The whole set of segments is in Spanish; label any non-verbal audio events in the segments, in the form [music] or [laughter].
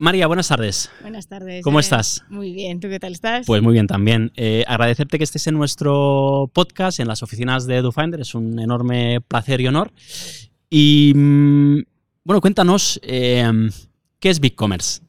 María, buenas tardes. Buenas tardes. ¿Cómo eh, estás? Muy bien, ¿tú qué tal estás? Pues muy bien también. Eh, agradecerte que estés en nuestro podcast, en las oficinas de EduFinder. Es un enorme placer y honor. Y mm, bueno, cuéntanos, eh, ¿qué es BigCommerce?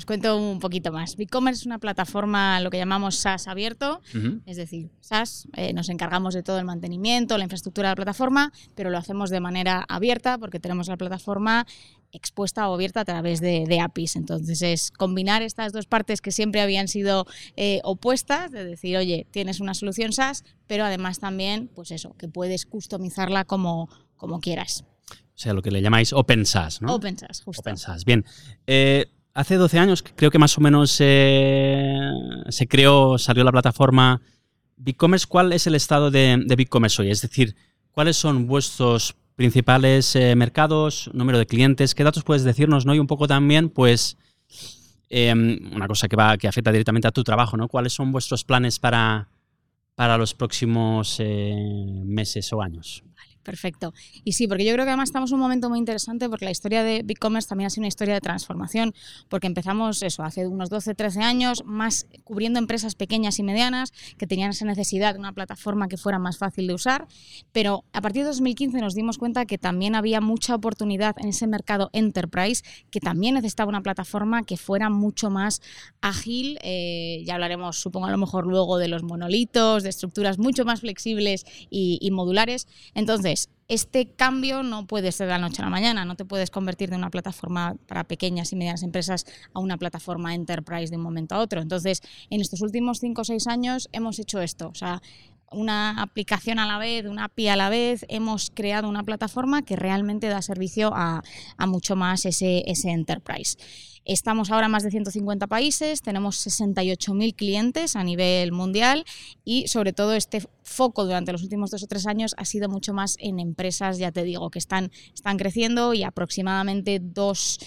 Os cuento un poquito más. BigCommerce es una plataforma, lo que llamamos SaaS abierto, es decir, SaaS, eh, nos encargamos de todo el mantenimiento, la infraestructura de la plataforma, pero lo hacemos de manera abierta porque tenemos la plataforma expuesta o abierta a través de, de APIs. Entonces es combinar estas dos partes que siempre habían sido eh, opuestas, de decir, oye, tienes una solución SaaS, pero además también, pues eso, que puedes customizarla como, como quieras. O sea, lo que le llamáis Open SaaS, ¿no? Open SaaS, justo. Open SaaS. Bien. Eh, hace 12 años creo que más o menos eh, se creó, salió la plataforma BigCommerce. ¿Cuál es el estado de, BigCommerce hoy? Es decir, ¿cuáles son vuestros principales eh, mercados, número de clientes? ¿Qué datos puedes decirnos? ¿no? Y un poco también, pues, eh, una cosa que, va, que afecta directamente a tu trabajo, ¿no? ¿Cuáles son vuestros planes para, para los próximos eh, meses o años? Perfecto. Y sí, porque yo creo que además estamos en un momento muy interesante porque la historia de BigCommerce también ha sido una historia de transformación, porque empezamos eso hace unos 12, 13 años, más cubriendo empresas pequeñas y medianas que tenían esa necesidad de una plataforma que fuera más fácil de usar, pero a partir de 2015 nos dimos cuenta que también había mucha oportunidad en ese mercado enterprise, que también necesitaba una plataforma que fuera mucho más ágil, eh, ya hablaremos supongo a lo mejor luego de los monolitos, de estructuras mucho más flexibles y, y modulares. Entonces, este cambio no puede ser de la noche a la mañana, no te puedes convertir de una plataforma para pequeñas y medianas empresas a una plataforma enterprise de un momento a otro. Entonces, en estos últimos 5 o 6 años hemos hecho esto, una aplicación a la vez, una API a la vez, hemos creado una plataforma que realmente da servicio a, mucho más ese, ese enterprise. Estamos ahora en más de 150 países, tenemos 68.000 clientes a nivel mundial y sobre todo este foco durante los últimos dos o tres años ha sido mucho más en empresas, ya te digo, que están, están creciendo y aproximadamente dos,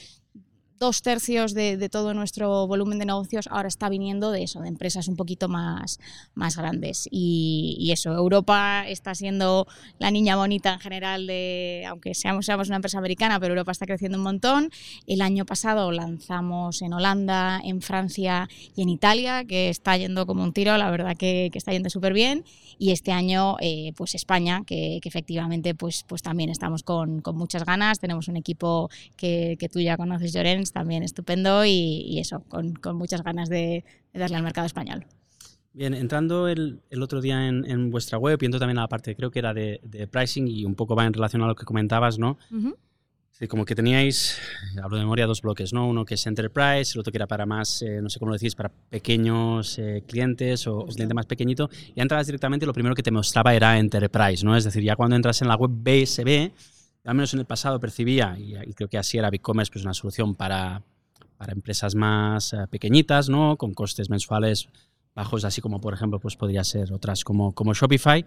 dos tercios de, de, todo nuestro volumen de negocios ahora está viniendo de eso, de empresas un poquito más, más grandes. Y, y, eso, Europa está siendo la niña bonita en general de, aunque seamos, seamos una empresa americana, pero Europa está creciendo un montón. El año pasado lanzamos en Holanda, en Francia y en Italia, que está yendo como un tiro, la verdad que, que está yendo súper bien. Y este año, eh, pues España, que, que, efectivamente pues, pues también estamos con, con, muchas ganas. Tenemos un equipo que, que tú ya conoces, También estupendo y, y eso, con, con, muchas ganas de, de, darle al mercado español. Bien, entrando el, el otro día en, en, vuestra web, viendo también la parte, creo que era de, de, pricing y un poco va en relación a lo que comentabas, ¿no? Uh -huh. sí, como que teníais, hablo de memoria, dos bloques, ¿no? Uno que es Enterprise, el otro que era para más, eh, no sé cómo lo decís, para pequeños eh, clientes o, o, cliente más pequeñito. Y entrabas directamente, lo primero que te mostraba era Enterprise, ¿no? Es decir, ya cuando entras en la web BSB, al menos en el pasado percibía, y, y creo que así era BigCommerce, pues una solución para, para empresas más uh, pequeñitas, ¿no? Con costes mensuales bajos, así como, por ejemplo, pues podría ser otras como, como Shopify.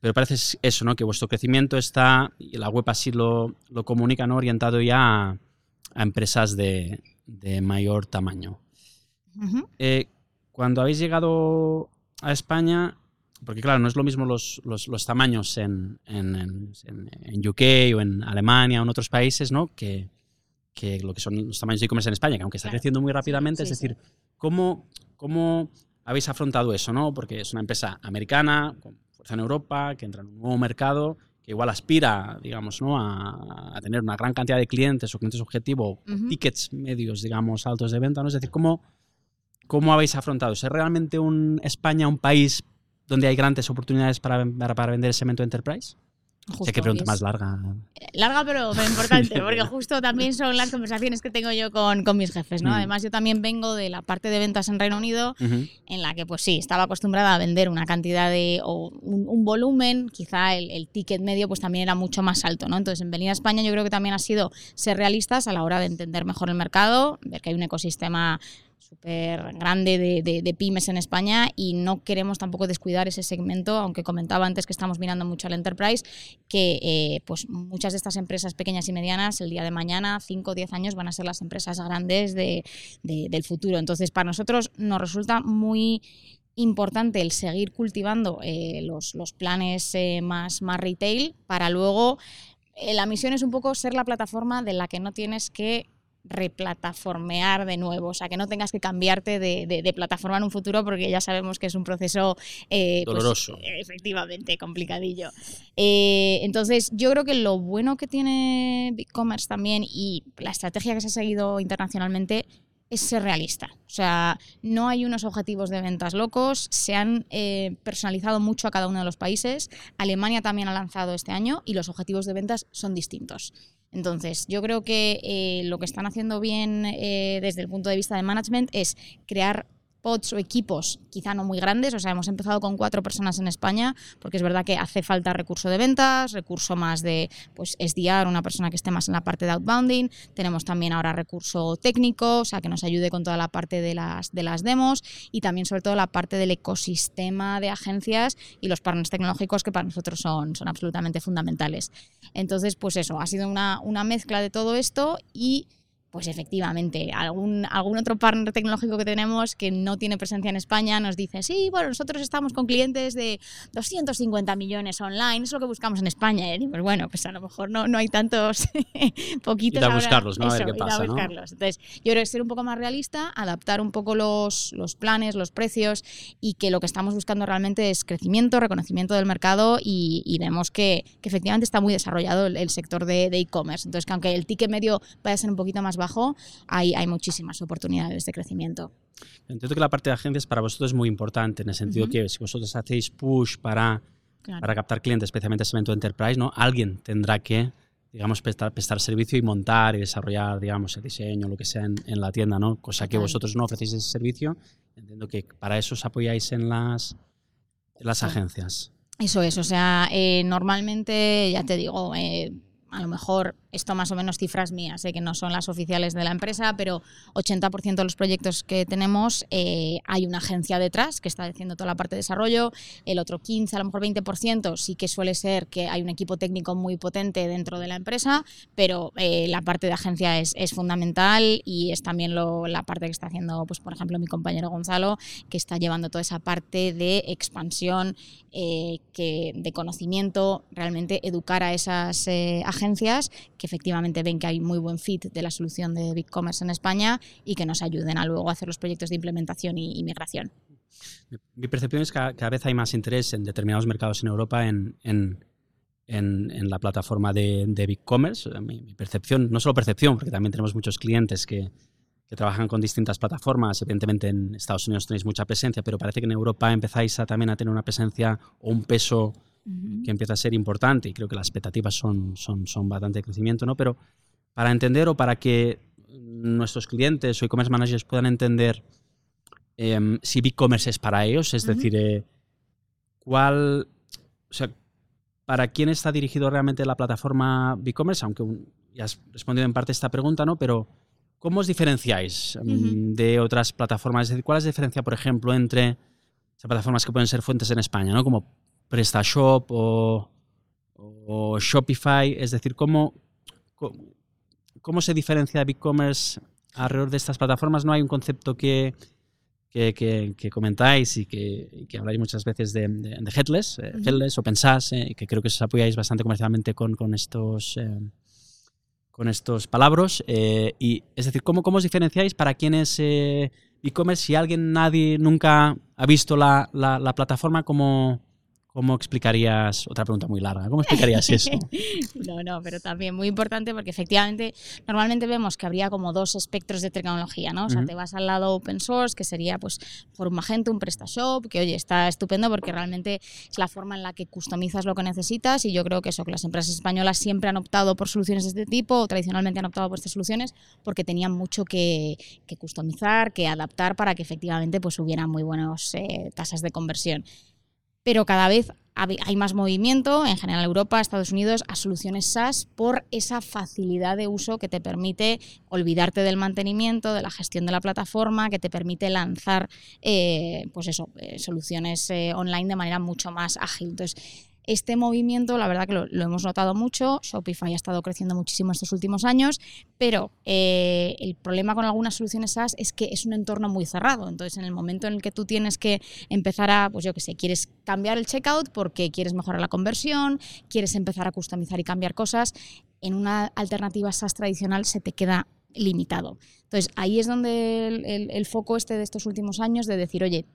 Pero parece eso, ¿no? Que vuestro crecimiento está, y la web así lo, lo comunica, ¿no? Orientado ya a, a empresas de, de, mayor tamaño. Uh -huh. eh, cuando habéis llegado a España, porque claro, no es lo mismo los, los, los tamaños en, en, en, en, UK o en Alemania o en otros países, ¿no? Que, que lo que son los tamaños de e-commerce en España, que aunque está claro. creciendo muy rápidamente, sí, sí, es decir, sí. ¿cómo, ¿cómo habéis afrontado eso, no? Porque es una empresa americana, con fuerza en Europa, que entra en un nuevo mercado, que igual aspira, digamos, ¿no? a, a tener una gran cantidad de clientes o clientes objetivo, uh -huh. tickets medios, digamos, altos de venta, ¿no? Es decir, ¿cómo, cómo habéis afrontado? ¿Es realmente un España un país donde hay grandes oportunidades para, para vender ese segmento enterprise? Justo, sé que pregunta más larga. Larga, pero, pero [laughs] importante, porque justo también son las conversaciones que tengo yo con, con mis jefes, ¿no? Mm. Además, yo también vengo de la parte de ventas en Reino Unido, uh -huh. en la que, pues sí, estaba acostumbrada a vender una cantidad de, o un, un volumen, quizá el, el, ticket medio, pues también era mucho más alto, ¿no? Entonces, en venir a España yo creo que también ha sido ser realistas a la hora de entender mejor el mercado, ver que hay un ecosistema súper grande de, de, pymes en España y no queremos tampoco descuidar ese segmento, aunque comentaba antes que estamos mirando mucho al enterprise, que eh, pues muchas de estas empresas pequeñas y medianas el día de mañana, 5 o 10 años, van a ser las empresas grandes de, del futuro. Entonces, para nosotros nos resulta muy importante el seguir cultivando eh, los, los, planes eh, más, más retail para luego... La misión es un poco ser la plataforma de la que no tienes que replataformear de nuevo, o sea, que no tengas que cambiarte de, plataforma en un futuro porque ya sabemos que es un proceso eh, pues, doloroso. efectivamente, complicadillo. Eh, entonces, yo creo que lo bueno que tiene BigCommerce también y la estrategia que se ha seguido internacionalmente es ser realista. O sea, no hay unos objetivos de ventas locos, se han eh, personalizado mucho a cada uno de los países. Alemania también ha lanzado este año y los objetivos de ventas son distintos. Entonces, yo creo que eh, lo que están haciendo bien eh, desde el punto de vista de management es crear o equipos quizá no muy grandes, o sea, hemos empezado con cuatro personas en España, porque es verdad que hace falta recurso de ventas, recurso más de pues SDR, una persona que esté más en la parte de outbounding, tenemos también ahora recurso técnico, o sea, que nos ayude con toda la parte de las, de las demos y también sobre todo la parte del ecosistema de agencias y los partners tecnológicos que para nosotros son, son absolutamente fundamentales. Entonces, pues eso, ha sido una, una mezcla de todo esto y pues efectivamente, algún, algún otro partner tecnológico que tenemos que no tiene presencia en España nos dice, sí, bueno, nosotros estamos con clientes de 250 millones online, es lo que buscamos en España. Y pues bueno, pues a lo mejor no, no hay tantos [laughs] poquitos. Ir a buscarlos, ¿no? a ver qué pasa. Entonces, yo creo que ser un poco más realista, adaptar un poco los, los planes, los precios y que lo que estamos buscando realmente es crecimiento, reconocimiento del mercado y, vemos que, que, efectivamente está muy desarrollado el, sector de e-commerce. Entonces, que aunque el ticket medio vaya a ser un poquito más bajo, hay, hay muchísimas oportunidades de crecimiento. Entiendo que la parte de agencias para vosotros es muy importante, en el sentido que si vosotros hacéis push para, para captar clientes, especialmente segmento enterprise, ¿no? alguien tendrá que digamos, prestar, prestar, servicio y montar y desarrollar, digamos, el diseño, lo que sea en, en la tienda, ¿no? Cosa que vosotros no ofrecéis ese servicio. Entiendo que para eso os apoyáis en las, las agencias. Eso es, o sea, eh, normalmente, ya te digo, eh, a lo mejor esto más o menos cifras mías, sé que no son las oficiales de la empresa, pero 80% de los proyectos que tenemos eh, hay una agencia detrás que está haciendo toda la parte de desarrollo, el otro 15, a lo mejor 20% sí que suele ser que hay un equipo técnico muy potente dentro de la empresa, pero eh, la parte de agencia es, fundamental y es también lo, la parte que está haciendo, pues por ejemplo, mi compañero Gonzalo, que está llevando toda esa parte de expansión, eh, que, de conocimiento, realmente educar a esas agencias que efectivamente ven que hay muy buen fit de la solución de BigCommerce en España y que nos ayuden a luego hacer los proyectos de implementación y, migración. Mi percepción es que cada vez hay más interés en determinados mercados en Europa en, en, la plataforma de, de BigCommerce. Mi, mi, percepción, no solo percepción, porque también tenemos muchos clientes que, que trabajan con distintas plataformas. Evidentemente en Estados Unidos tenéis mucha presencia, pero parece que en Europa empezáis a, también a tener una presencia o un peso que empieza a ser importante y creo que las expectativas son, son, son bastante de crecimiento, ¿no? Pero para entender o para que nuestros clientes o e-commerce managers puedan entender em, si e-commerce es para ellos, es decir, eh, cuál, o sea, para quién está dirigido realmente la plataforma e-commerce, aunque ya has respondido en parte esta pregunta, ¿no? Pero ¿cómo os diferenciáis em, de otras plataformas? Es decir, ¿cuál es la diferencia, por ejemplo, entre plataformas que pueden ser fuentes en España, ¿no? Como PrestaShop o, o Shopify? Es decir, ¿cómo, cómo, se diferencia BigCommerce alrededor de estas plataformas? ¿No hay un concepto que, que, comentáis y que, que, habláis muchas veces de, headless, eh, headless o pensás, eh, que creo que os apoyáis bastante comercialmente con, con estos... Eh, con estos palabras. y, es decir, ¿cómo, ¿cómo os diferenciáis para quienes e-commerce, si alguien, nadie nunca ha visto la, la, la plataforma, ¿cómo, ¿Cómo explicarías, otra pregunta muy larga, ¿cómo explicarías eso? [laughs] no, no, pero también muy importante porque efectivamente normalmente vemos que habría como dos espectros de tecnología, ¿no? O sea, te vas al lado open source, que sería pues por un Magento, un PrestaShop, que oye, está estupendo porque realmente es la forma en la que customizas lo que necesitas y yo creo que eso, que las empresas españolas siempre han optado por soluciones de este tipo o tradicionalmente han optado por estas soluciones porque tenían mucho que, que customizar, que adaptar para que efectivamente pues hubiera muy buenas eh, tasas de conversión pero cada vez hay más movimiento, en general Europa, Estados Unidos, a soluciones SaaS por esa facilidad de uso que te permite olvidarte del mantenimiento, de la gestión de la plataforma, que te permite lanzar eh, pues eso, eh, soluciones eh, online de manera mucho más ágil. Entonces, este movimiento, la verdad que lo, hemos notado mucho, Shopify ha estado creciendo muchísimo estos últimos años, pero eh, el problema con algunas soluciones SaaS es que es un entorno muy cerrado. Entonces, en el momento en el que tú tienes que empezar a, pues yo qué sé, quieres cambiar el checkout porque quieres mejorar la conversión, quieres empezar a customizar y cambiar cosas, en una alternativa SaaS tradicional se te queda limitado. Entonces, ahí es donde el, el, foco este de estos últimos años de decir, oye,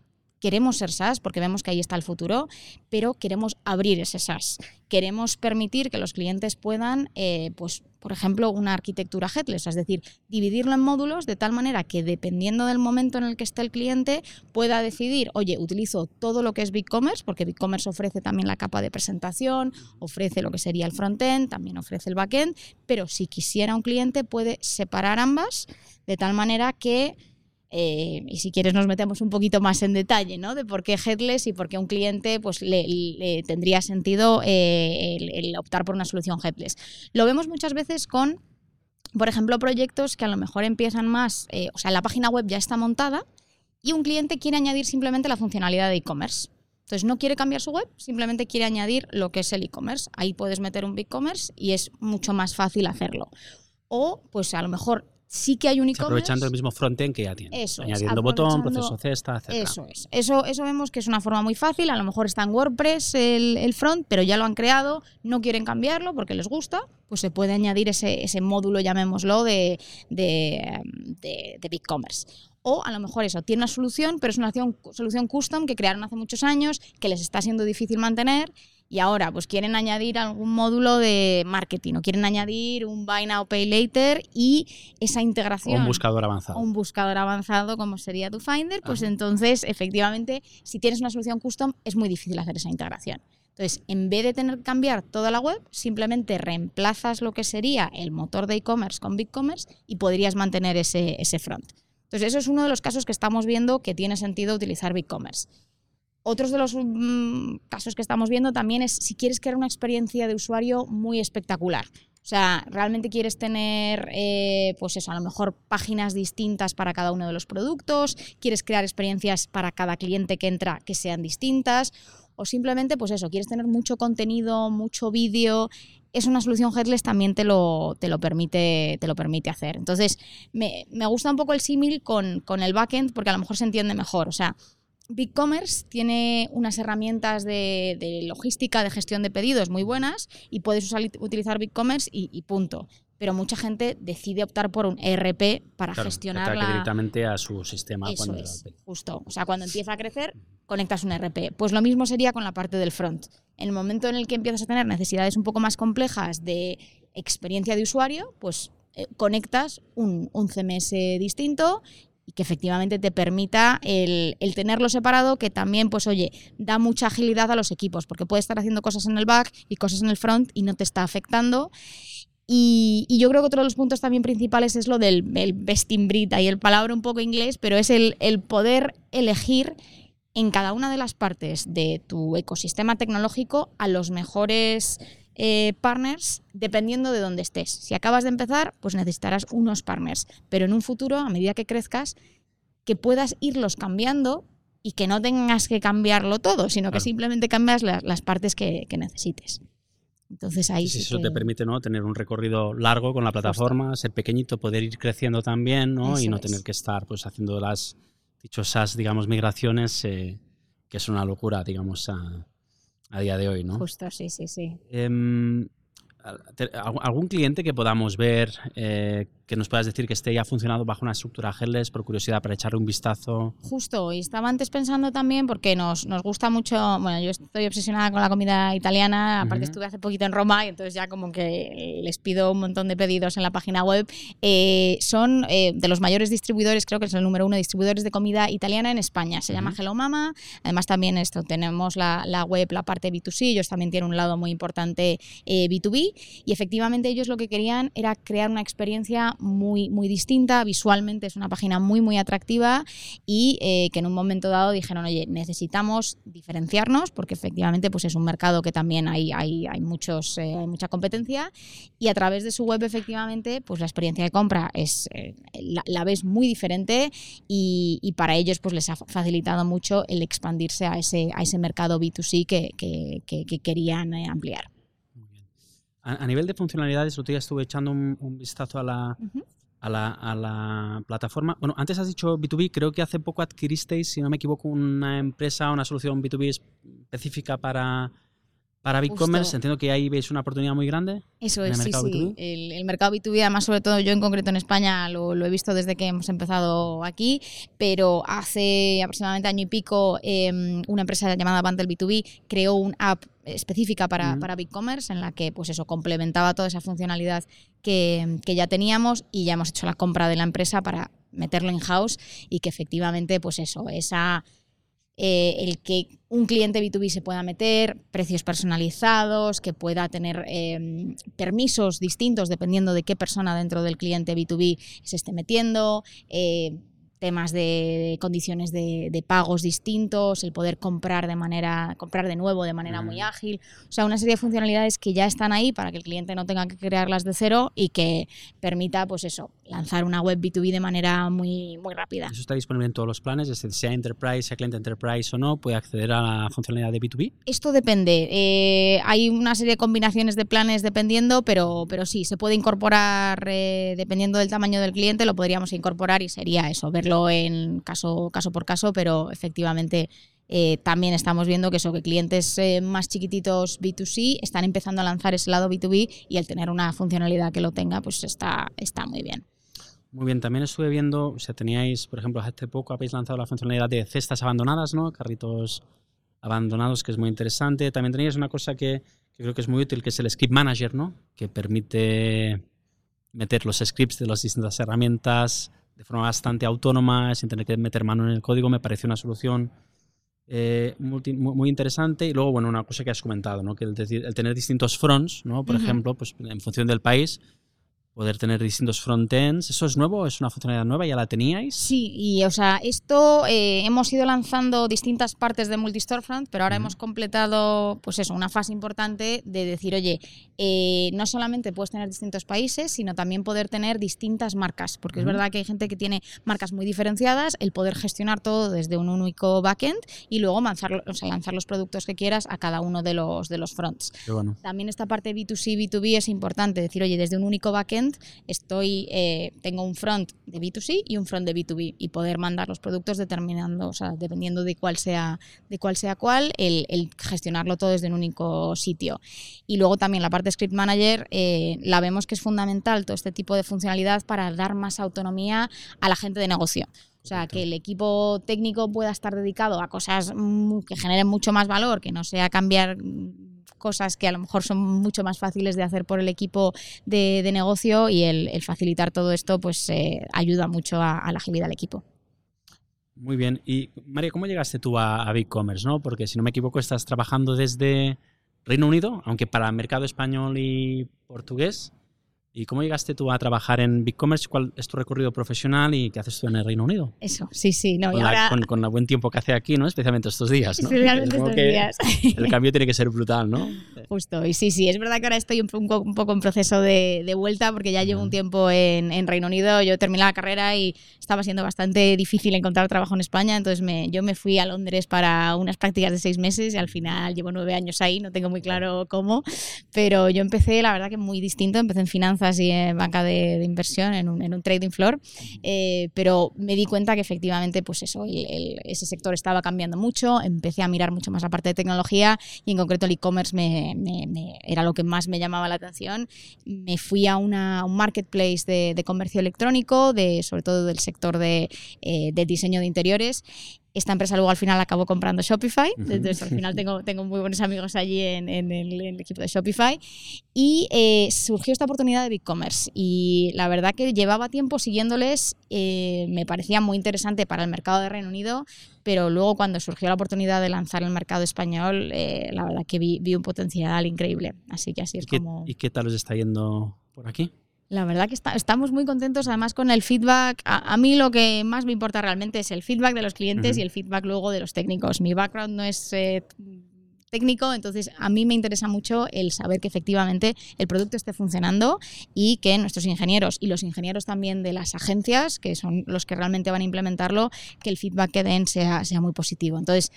queremos ser SaaS porque vemos que ahí está el futuro, pero queremos abrir ese SaaS. Queremos permitir que los clientes puedan, eh, pues, por ejemplo, una arquitectura headless, es decir, dividirlo en módulos de tal manera que dependiendo del momento en el que esté el cliente pueda decidir, oye, utilizo todo lo que es BigCommerce, porque BigCommerce ofrece también la capa de presentación, ofrece lo que sería el frontend, también ofrece el backend, pero si quisiera un cliente puede separar ambas de tal manera que eh, y si quieres nos metemos un poquito más en detalle, ¿no? De por qué headless y por qué un cliente pues, le, tendría sentido eh, el, optar por una solución headless. Lo vemos muchas veces con, por ejemplo, proyectos que a lo mejor empiezan más, eh, o sea, la página web ya está montada y un cliente quiere añadir simplemente la funcionalidad de e-commerce. Entonces no quiere cambiar su web, simplemente quiere añadir lo que es el e-commerce. Ahí puedes meter un BigCommerce y es mucho más fácil hacerlo. O pues a lo mejor sí que hay un e-commerce. Aprovechando el mismo frontend que ya tiene. Eso Añadiendo botón, proceso cesta, etc. Eso es. Eso, eso vemos que es una forma muy fácil. A lo mejor está en WordPress el, front, pero ya lo han creado, no quieren cambiarlo porque les gusta, pues se puede añadir ese, ese módulo, llamémoslo, de, de, de, de BigCommerce. O a lo mejor eso, tiene una solución, pero es una solución custom que crearon hace muchos años, que les está siendo difícil mantener y ahora pues quieren añadir algún módulo de marketing o quieren añadir un Buy Now Pay Later y esa integración. O un buscador avanzado. un buscador avanzado como sería tu Finder, pues entonces efectivamente si tienes una solución custom es muy difícil hacer esa integración. Entonces, en vez de tener que cambiar toda la web, simplemente reemplazas lo que sería el motor de e-commerce con BigCommerce y podrías mantener ese, ese front. Entonces, eso es uno de los casos que estamos viendo que tiene sentido utilizar BigCommerce. Otros de los mm, casos que estamos viendo también es si quieres crear una experiencia de usuario muy espectacular. O sea, realmente quieres tener, eh, pues eso, a lo mejor páginas distintas para cada uno de los productos, quieres crear experiencias para cada cliente que entra que sean distintas, o simplemente, pues eso, quieres tener mucho contenido, mucho vídeo. Es una solución headless también te lo, te lo, permite, te lo permite hacer. Entonces, me, me gusta un poco el símil con, con el backend porque a lo mejor se entiende mejor. O sea, BigCommerce tiene unas herramientas de, logística, de gestión de pedidos muy buenas y puedes usar, utilizar BigCommerce y, y punto. Pero mucha gente decide optar por un ERP para gestionar directamente a su sistema. Eso es, justo. O sea, cuando empieza a crecer, conectas un ERP. Pues lo mismo sería con la parte del front. En el momento en el que empiezas a tener necesidades un poco más complejas de experiencia de usuario, pues eh, conectas un, un, CMS distinto que efectivamente te permita el, tenerlo separado, que también, pues oye, da mucha agilidad a los equipos, porque puedes estar haciendo cosas en el back y cosas en el front y no te está afectando. Y, yo creo que otro de los puntos también principales es lo del el best in y el palabra un poco inglés, pero es el, el poder elegir en cada una de las partes de tu ecosistema tecnológico a los mejores eh, partners dependiendo de dónde estés. Si acabas de empezar, pues necesitarás unos partners, pero en un futuro, a medida que crezcas, que puedas irlos cambiando y que no tengas que cambiarlo todo, sino que simplemente cambias las partes que, necesites. Entonces ahí sí, eso te permite ¿no? tener un recorrido largo con la plataforma, ser pequeñito, poder ir creciendo también ¿no? y no tener que estar pues haciendo las dichosas digamos migraciones eh, que es una locura digamos a, a día de hoy, ¿no? Justo, sí, sí, sí. Em, ¿Algún cliente que podamos ver eh, que nos puedas decir que esté ya funcionando bajo una estructura headless, por curiosidad, para echarle un vistazo? Justo, y estaba antes pensando también, porque nos, nos gusta mucho, bueno, yo estoy obsesionada con la comida italiana, aparte estuve hace poquito en Roma y entonces ya como que les pido un montón de pedidos en la página web. Eh, son eh, de los mayores distribuidores, creo que es el número uno, distribuidores de comida italiana en España. Se llama Hello Mama, además también esto, tenemos la, la, web, la parte B2C, ellos también tienen un lado muy importante B2B y efectivamente ellos lo que querían era crear una experiencia muy, muy distinta, visualmente es una página muy, muy atractiva y eh, que en un momento dado dijeron, oye, necesitamos diferenciarnos porque efectivamente pues es un mercado que también hay, hay, hay muchos, eh, mucha competencia y a través de su web efectivamente pues la experiencia de compra es, eh, la, ves muy diferente y, para ellos pues les ha facilitado mucho el expandirse a ese, a ese mercado B2C que, que, querían ampliar. A, nivel de funcionalidades, otro día estuve echando un, vistazo a la, a, la, a la, plataforma. Bueno, antes has dicho B2B, creo que hace poco adquiristeis, si no me equivoco, una empresa, una solución B2B específica para, Para BigCommerce entiendo que ahí veis una oportunidad muy grande. Eso es, sí, sí. El, mercado B2B, además, sobre todo yo en concreto en España, lo, he visto desde que hemos empezado aquí, pero hace aproximadamente año y pico em, una empresa llamada Bundle B2B creó un app específica para, para BigCommerce en la que pues eso complementaba toda esa funcionalidad que, que ya teníamos y ya hemos hecho la compra de la empresa para meterlo in-house y que efectivamente pues eso, esa eh, el que un cliente B2B se pueda meter, precios personalizados, que pueda tener em, permisos distintos dependiendo de qué persona dentro del cliente B2B se esté metiendo, eh, temas de condiciones de, pagos distintos, el poder comprar de manera, comprar de nuevo de manera muy ágil. O sea, una serie de funcionalidades que ya están ahí para que el cliente no tenga que crearlas de cero y que permita, pues eso, lanzar una web B2B de manera muy, muy rápida. Eso está disponible en todos los planes, es decir, sea Enterprise, sea cliente Enterprise o no, puede acceder a la funcionalidad de B2B. Esto depende. Eh, hay una serie de combinaciones de planes dependiendo, pero, pero sí, se puede incorporar eh, dependiendo del tamaño del cliente, lo podríamos incorporar y sería eso, verlo en caso, caso por caso, pero efectivamente eh, también estamos viendo que, eso, que clientes eh, más chiquititos B2C están empezando a lanzar ese lado B2B y el tener una funcionalidad que lo tenga, pues está, está muy bien. Muy bien, también estuve viendo, o sea, teníais, por ejemplo, hace poco habéis lanzado la funcionalidad de cestas abandonadas, ¿no? Carritos abandonados, que es muy interesante. También teníais una cosa que, que creo que es muy útil, que es el Script Manager, ¿no? Que permite meter los scripts de las distintas herramientas de forma bastante autónoma, sin tener que meter mano en el código, me pareció una solución eh, muy, interesante. Y luego, bueno, una cosa que has comentado, ¿no? que el, el tener distintos fronts, ¿no? por ejemplo, pues en función del país, poder tener distintos frontends. ¿Eso es nuevo? ¿Es una funcionalidad nueva? ¿Ya la teníais? Sí, y o sea, esto eh, hemos ido lanzando distintas partes de Multistorefront, pero ahora hemos completado, pues eso, una fase importante de decir, oye, eh, no solamente puedes tener distintos países, sino también poder tener distintas marcas, porque es verdad que hay gente que tiene marcas muy diferenciadas, el poder gestionar todo desde un único backend y luego lanzar, o sea, lanzar los productos que quieras a cada uno de los, de los fronts. También esta parte B2C, B2B es importante, decir, oye, desde un único backend estoy, eh, tengo un front de B2C y un front de B2B y poder mandar los productos determinando, o sea, dependiendo de cuál sea, de cuál sea cuál, el, gestionarlo todo desde un único sitio. Y luego también la parte de Script Manager, eh, la vemos que es fundamental todo este tipo de funcionalidad para dar más autonomía a la gente de negocio. O sea, que el equipo técnico pueda estar dedicado a cosas que generen mucho más valor, que no sea cambiar cosas que a lo mejor son mucho más fáciles de hacer por el equipo de, negocio y el, facilitar todo esto pues eh, ayuda mucho a, la agilidad del equipo. Muy bien. Y María, ¿cómo llegaste tú a, a BigCommerce? ¿no? Porque si no me equivoco, estás trabajando desde Reino Unido, aunque para mercado español y portugués. ¿Y cómo llegaste tú a trabajar en BigCommerce? ¿Cuál es tu recorrido profesional y qué haces tú en el Reino Unido? Eso, sí, sí. No, con, el buen tiempo que hace aquí, ¿no? Especialmente estos días, ¿no? Especialmente estos días. El cambio tiene que ser brutal, ¿no? Justo, y sí, sí. Es verdad que ahora estoy un, poco en proceso de, vuelta porque ya llevo un tiempo en, Reino Unido. Yo terminé la carrera y estaba siendo bastante difícil encontrar trabajo en España, entonces me, yo me fui a Londres para unas prácticas de seis meses y al final llevo nueve años ahí, no tengo muy claro cómo, pero yo empecé, la verdad que muy distinto, empecé en finanzas y en banca de, inversión, en un, en un, trading floor, eh, pero me di cuenta que efectivamente pues eso, ese sector estaba cambiando mucho, empecé a mirar mucho más la parte de tecnología y en concreto el e-commerce me, me, era lo que más me llamaba la atención. Me fui a una, un marketplace de, de comercio electrónico, de, sobre todo del sector eh, de, diseño de interiores esta empresa luego al final acabó comprando Shopify, entonces al final [laughs] tengo, tengo muy buenos amigos allí en, el, equipo de Shopify. Y eh, surgió esta oportunidad de BigCommerce y la verdad que llevaba tiempo siguiéndoles, eh, me parecía muy interesante para el mercado de Reino Unido, pero luego cuando surgió la oportunidad de lanzar el mercado español, la verdad que vi, vi, un potencial increíble, así que así es como... ¿Y qué tal os está yendo por aquí? La verdad que estamos muy contentos además con el feedback. A, mí lo que más me importa realmente es el feedback de los clientes y el feedback luego de los técnicos. Mi background no es eh, técnico, entonces a mí me interesa mucho el saber que efectivamente el producto esté funcionando y que nuestros ingenieros y los ingenieros también de las agencias, que son los que realmente van a implementarlo, que el feedback que den sea, sea muy positivo. Entonces,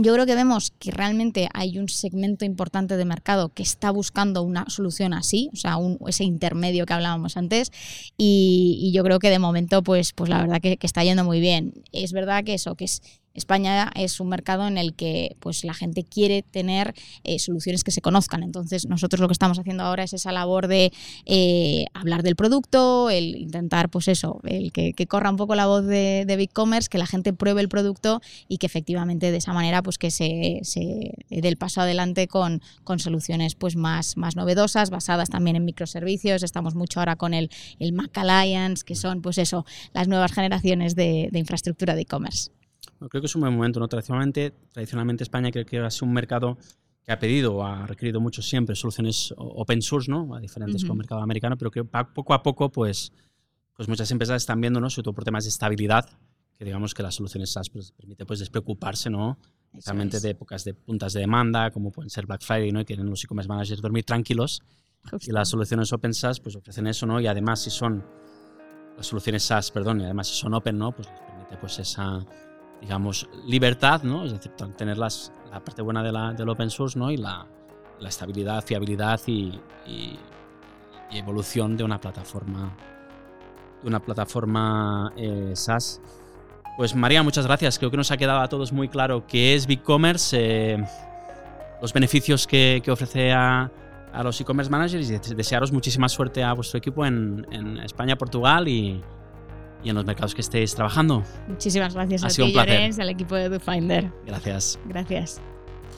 yo creo que vemos que realmente hay un segmento importante de mercado que está buscando una solución así, o sea, ese intermedio que hablábamos antes, y, yo creo que de momento, pues, pues la verdad que, está yendo muy bien. Es verdad que eso, que es España es un mercado en el que pues, la gente quiere tener eh, soluciones que se conozcan. Entonces, nosotros lo que estamos haciendo ahora es esa labor de eh, hablar del producto, el intentar, pues eso, el que, corra un poco la voz de, de BigCommerce, que la gente pruebe el producto y que efectivamente de esa manera pues que se, se dé el paso adelante con, con soluciones pues más, más novedosas, basadas también en microservicios. Estamos mucho ahora con el, el Mac Alliance, que son pues eso, las nuevas generaciones de, de infraestructura de e-commerce creo que es un buen momento. ¿no? Tradicionalmente, tradicionalmente España creo que ha sido un mercado que ha pedido o ha requerido mucho siempre soluciones open source, ¿no? A diferentes con el mercado americano, pero que poco a poco, pues, pues muchas empresas están viendo, ¿no? Sobre todo por temas de estabilidad, que digamos que las soluciones SaaS pues, permite pues despreocuparse, ¿no? Realmente de épocas de puntas de demanda, como pueden ser Black Friday, ¿no? Y quieren los e-commerce managers dormir tranquilos. Y las soluciones open SaaS pues ofrecen eso, ¿no? Y además si son las soluciones SaaS, perdón, y además si son open, ¿no? Pues les permite pues esa digamos, libertad, ¿no? Es decir, tener las, la parte buena de la, del open source, ¿no? Y la, la estabilidad, fiabilidad y, evolución de una plataforma, de una plataforma eh, SaaS. Pues María, muchas gracias. Creo que nos ha quedado a todos muy claro qué es BigCommerce, eh, los beneficios que, que ofrece a, a los e-commerce managers y desearos muchísima suerte a vuestro equipo en, en España, Portugal y, y en los mercados que estéis trabajando. Muchísimas gracias a ti, Llorens, al equipo de DoFinder. Gracias. Gracias.